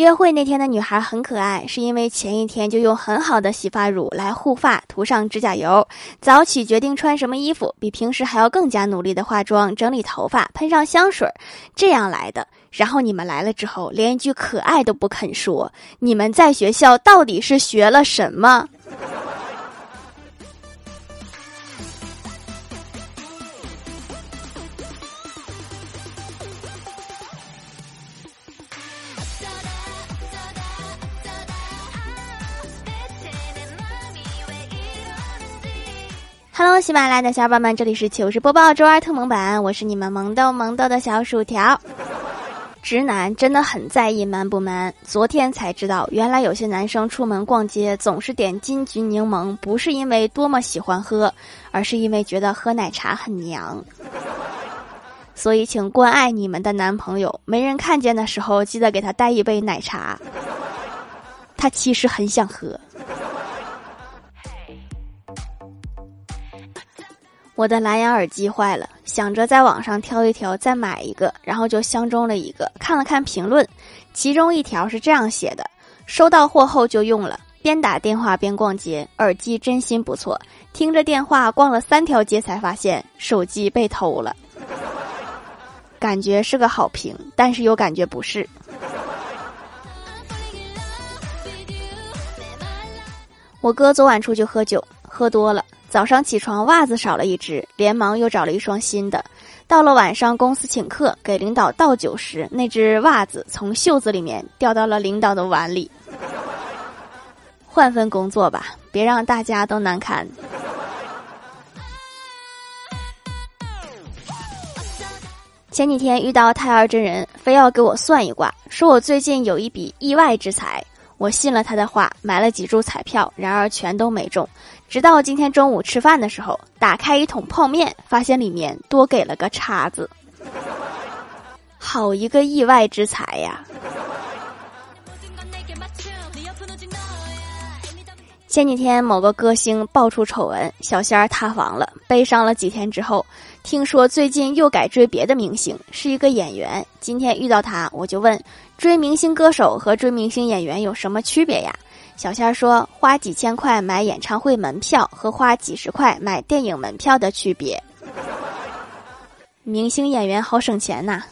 约会那天的女孩很可爱，是因为前一天就用很好的洗发乳来护发，涂上指甲油，早起决定穿什么衣服，比平时还要更加努力的化妆、整理头发、喷上香水，这样来的。然后你们来了之后，连一句可爱都不肯说，你们在学校到底是学了什么？Hello，喜马拉雅的小伙伴们，这里是糗事播报周二特蒙版，我是你们萌豆萌豆的小薯条。直男真的很在意蛮不蛮。昨天才知道，原来有些男生出门逛街总是点金桔柠檬，不是因为多么喜欢喝，而是因为觉得喝奶茶很娘。所以，请关爱你们的男朋友，没人看见的时候，记得给他带一杯奶茶。他其实很想喝。我的蓝牙耳机坏了，想着在网上挑一挑再买一个，然后就相中了一个。看了看评论，其中一条是这样写的：收到货后就用了，边打电话边逛街，耳机真心不错。听着电话逛了三条街才发现手机被偷了，感觉是个好评，但是又感觉不是。我哥昨晚出去喝酒，喝多了。早上起床，袜子少了一只，连忙又找了一双新的。到了晚上，公司请客，给领导倒酒时，那只袜子从袖子里面掉到了领导的碗里。换份工作吧，别让大家都难堪。前几天遇到太二真人，非要给我算一卦，说我最近有一笔意外之财。我信了他的话，买了几注彩票，然而全都没中。直到今天中午吃饭的时候，打开一桶泡面，发现里面多给了个叉子。好一个意外之财呀！前几天某个歌星爆出丑闻，小仙儿塌房了，悲伤了几天之后，听说最近又改追别的明星，是一个演员。今天遇到他，我就问。追明星歌手和追明星演员有什么区别呀？小仙儿说：“花几千块买演唱会门票和花几十块买电影门票的区别。”明星演员好省钱呐。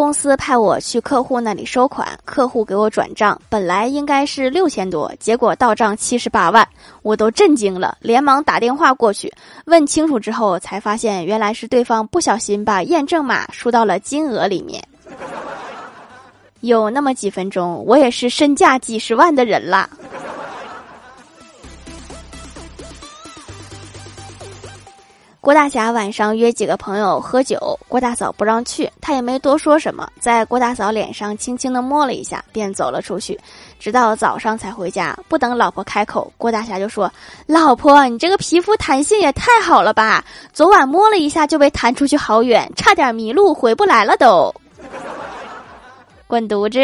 公司派我去客户那里收款，客户给我转账，本来应该是六千多，结果到账七十八万，我都震惊了，连忙打电话过去问清楚之后，才发现原来是对方不小心把验证码输到了金额里面。有那么几分钟，我也是身价几十万的人了。郭大侠晚上约几个朋友喝酒，郭大嫂不让去，他也没多说什么，在郭大嫂脸上轻轻的摸了一下，便走了出去，直到早上才回家。不等老婆开口，郭大侠就说：“老婆，你这个皮肤弹性也太好了吧！昨晚摸了一下就被弹出去好远，差点迷路回不来了都。”滚犊子！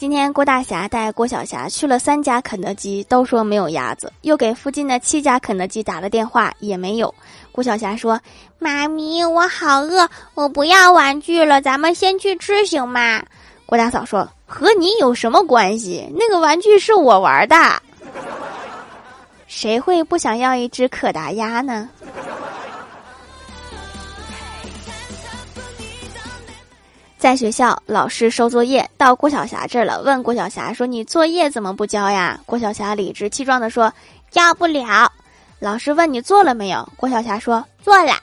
今天郭大侠带郭晓霞去了三家肯德基，都说没有鸭子，又给附近的七家肯德基打了电话，也没有。郭晓霞说：“妈咪，我好饿，我不要玩具了，咱们先去吃行吗？”郭大嫂说：“和你有什么关系？那个玩具是我玩的，谁会不想要一只可达鸭呢？”在学校，老师收作业到郭晓霞这儿了，问郭晓霞说：“你作业怎么不交呀？”郭晓霞理直气壮地说：“交不了。”老师问：“你做了没有？”郭晓霞说：“做了。”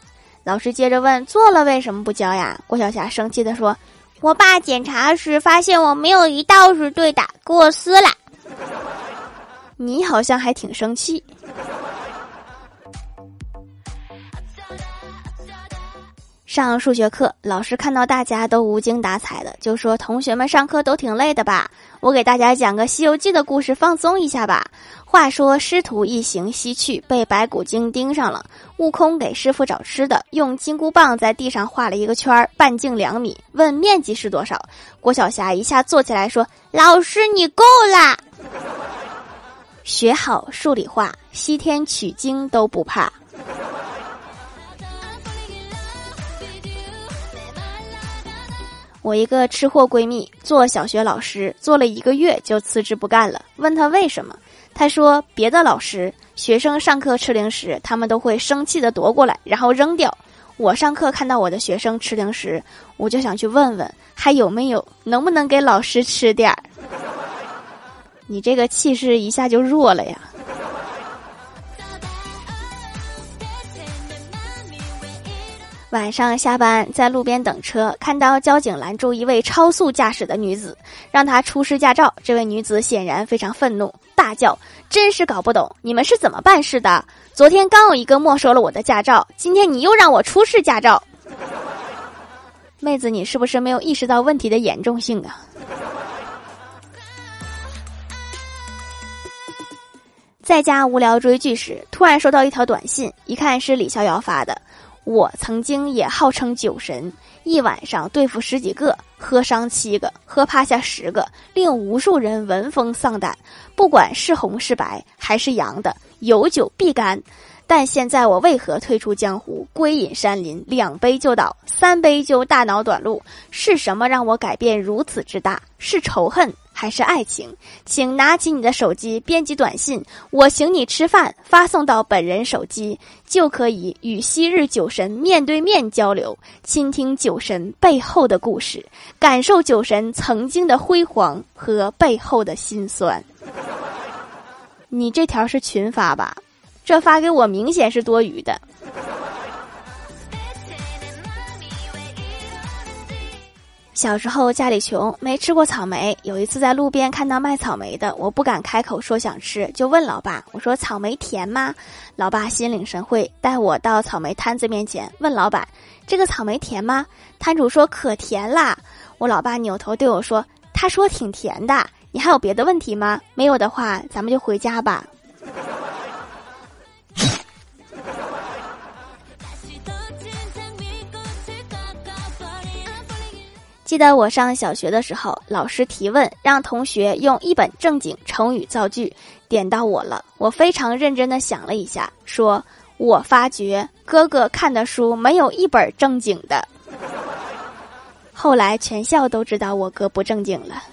老师接着问：“做了为什么不交呀？”郭晓霞生气地说：“我爸检查时发现我没有一道是对的，给我撕了。”你好像还挺生气。上数学课，老师看到大家都无精打采的，就说：“同学们上课都挺累的吧？我给大家讲个《西游记》的故事，放松一下吧。”话说师徒一行西去，被白骨精盯上了。悟空给师傅找吃的，用金箍棒在地上画了一个圈儿，半径两米，问面积是多少。郭晓霞一下坐起来说：“老师，你够了。”学好数理化，西天取经都不怕。我一个吃货闺蜜做小学老师，做了一个月就辞职不干了。问她为什么，她说别的老师学生上课吃零食，他们都会生气的夺过来，然后扔掉。我上课看到我的学生吃零食，我就想去问问还有没有，能不能给老师吃点儿。你这个气势一下就弱了呀。晚上下班在路边等车，看到交警拦住一位超速驾驶的女子，让她出示驾照。这位女子显然非常愤怒，大叫：“真是搞不懂，你们是怎么办事的？昨天刚有一个没收了我的驾照，今天你又让我出示驾照。”妹子，你是不是没有意识到问题的严重性啊？在家无聊追剧时，突然收到一条短信，一看是李逍遥发的。我曾经也号称酒神，一晚上对付十几个，喝伤七个，喝趴下十个，令无数人闻风丧胆。不管是红是白还是洋的，有酒必干。但现在我为何退出江湖，归隐山林？两杯就倒，三杯就大脑短路。是什么让我改变如此之大？是仇恨？还是爱情，请拿起你的手机，编辑短信“我请你吃饭”，发送到本人手机，就可以与昔日酒神面对面交流，倾听酒神背后的故事，感受酒神曾经的辉煌和背后的辛酸。你这条是群发吧？这发给我明显是多余的。小时候家里穷，没吃过草莓。有一次在路边看到卖草莓的，我不敢开口说想吃，就问老爸：“我说草莓甜吗？”老爸心领神会，带我到草莓摊子面前，问老板：“这个草莓甜吗？”摊主说：“可甜啦。”我老爸扭头对我说：“他说挺甜的，你还有别的问题吗？没有的话，咱们就回家吧。”记得我上小学的时候，老师提问让同学用一本正经成语造句，点到我了。我非常认真的想了一下，说：“我发觉哥哥看的书没有一本正经的。”后来全校都知道我哥不正经了。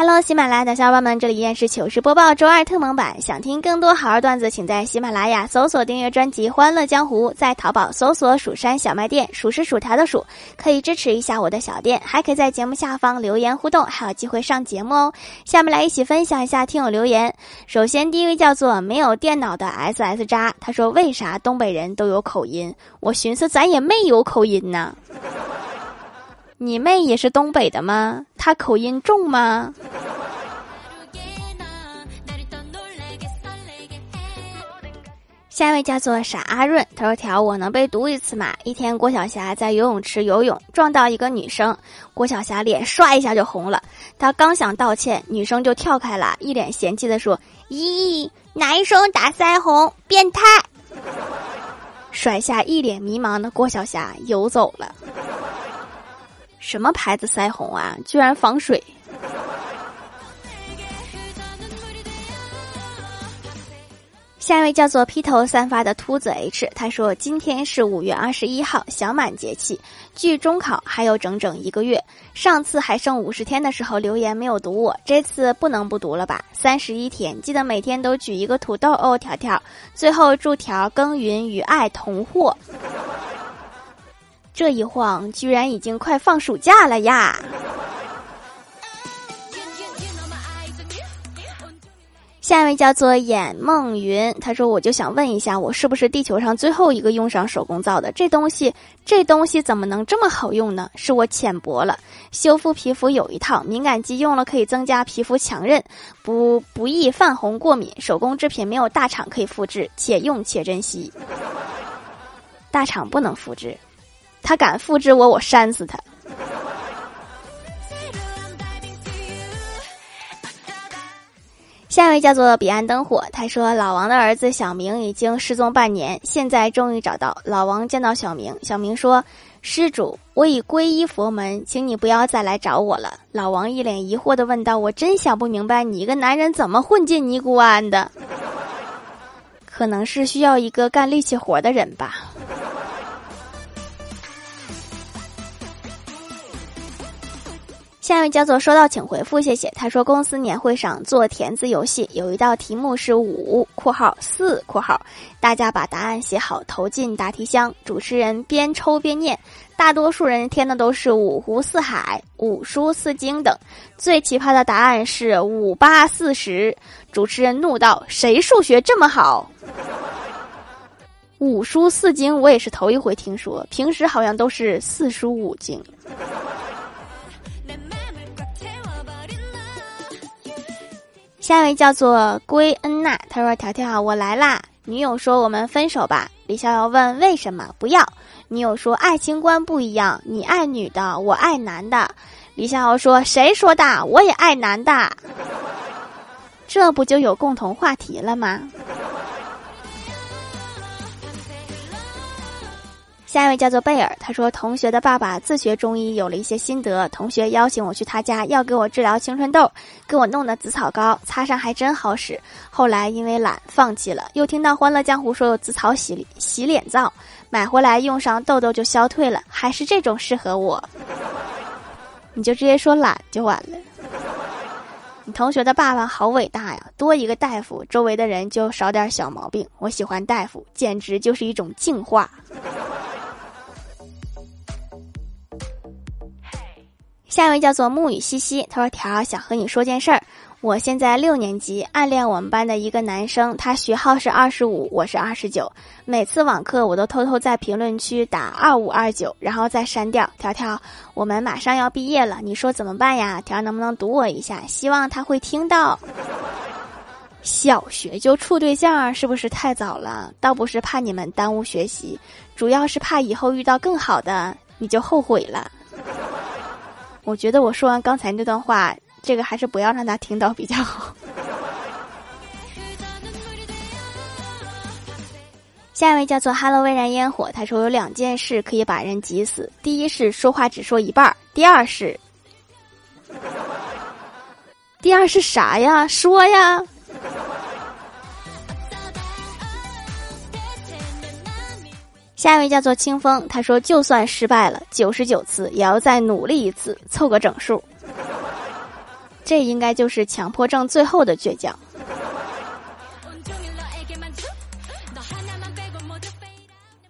Hello，喜马拉雅的小伙伴们，这里依然是糗事播报周二特蒙版。想听更多好玩段子，请在喜马拉雅搜索订阅专辑《欢乐江湖》，在淘宝搜索“蜀山小卖店”，数是薯条的数，可以支持一下我的小店，还可以在节目下方留言互动，还有机会上节目哦。下面来一起分享一下听友留言。首先，第一位叫做没有电脑的 S S 渣，他说：“为啥东北人都有口音？我寻思咱也没有口音呢。”你妹也是东北的吗？她口音重吗？下一位叫做傻阿润，他说：“条我能被读一次吗？”一天，郭晓霞在游泳池游泳，撞到一个女生，郭晓霞脸唰一下就红了。她刚想道歉，女生就跳开了，一脸嫌弃的说：“咦，男生打腮红，变态！”甩下一脸迷茫的郭晓霞游走了。什么牌子腮红啊？居然防水！下一位叫做披头散发的秃子 H，他说：“今天是五月二十一号，小满节气，距中考还有整整一个月。上次还剩五十天的时候留言没有读我，这次不能不读了吧？三十一天，记得每天都举一个土豆哦，条条。最后祝条耕耘与爱同获。”这一晃，居然已经快放暑假了呀！下一位叫做眼梦云，他说：“我就想问一下，我是不是地球上最后一个用上手工皂的？这东西，这东西怎么能这么好用呢？是我浅薄了。修复皮肤有一套，敏感肌用了可以增加皮肤强韧，不不易泛红过敏。手工制品没有大厂可以复制，且用且珍惜。大厂不能复制。”他敢复制我，我扇死他！下一位叫做彼岸灯火，他说老王的儿子小明已经失踪半年，现在终于找到。老王见到小明，小明说：“施主，我已皈依佛门，请你不要再来找我了。老王一脸疑惑的问道：“我真想不明白，你一个男人怎么混进尼姑庵的？可能是需要一个干力气活的人吧。”下面叫做收到请回复，谢谢。他说公司年会上做填字游戏，有一道题目是五（括号四）（括号），大家把答案写好投进答题箱，主持人边抽边念，大多数人填的都是五湖四海、五书四经等，最奇葩的答案是五八四十。主持人怒道：“谁数学这么好？五书四经我也是头一回听说，平时好像都是四书五经。”下一位叫做归恩娜，他说：“条条，我来啦。”女友说：“我们分手吧。”李逍遥问：“为什么不要？”女友说：“爱情观不一样，你爱女的，我爱男的。”李逍遥说：“谁说的？我也爱男的。”这不就有共同话题了吗？下一位叫做贝尔，他说：“同学的爸爸自学中医，有了一些心得。同学邀请我去他家，要给我治疗青春痘，给我弄的紫草膏，擦上还真好使。后来因为懒放弃了。又听到《欢乐江湖》说有紫草洗洗脸皂，买回来用上，痘痘就消退了。还是这种适合我，你就直接说懒就完了。你同学的爸爸好伟大呀，多一个大夫，周围的人就少点小毛病。我喜欢大夫，简直就是一种净化。”下一位叫做沐雨西西，他说：“条想和你说件事儿，我现在六年级，暗恋我们班的一个男生，他学号是二十五，我是二十九。每次网课我都偷偷在评论区打二五二九，然后再删掉。条条，我们马上要毕业了，你说怎么办呀？条能不能读我一下？希望他会听到。小学就处对象，是不是太早了？倒不是怕你们耽误学习，主要是怕以后遇到更好的，你就后悔了。”我觉得我说完刚才那段话，这个还是不要让他听到比较好。下一位叫做 “Hello 微燃烟火”，他说有两件事可以把人急死：第一是说话只说一半儿；第二是，第二是啥呀？说呀。下一位叫做清风，他说：“就算失败了九十九次，也要再努力一次，凑个整数。”这应该就是强迫症最后的倔强。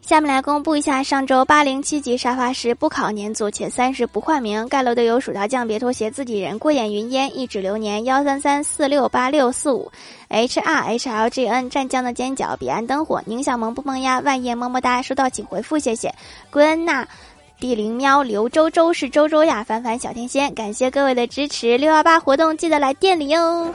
下面来公布一下上周八零七级沙发是不考年组且三十不换名。盖楼的有薯条酱别拖鞋自己人过眼云烟一指流年。幺三三四六八六四五。H R H L G N 湛江的尖角彼岸灯火宁小萌不萌呀万叶么么哒收到请回复谢谢。归恩娜地灵喵刘周周是周周呀凡凡小天仙感谢各位的支持六幺八活动记得来店里哟。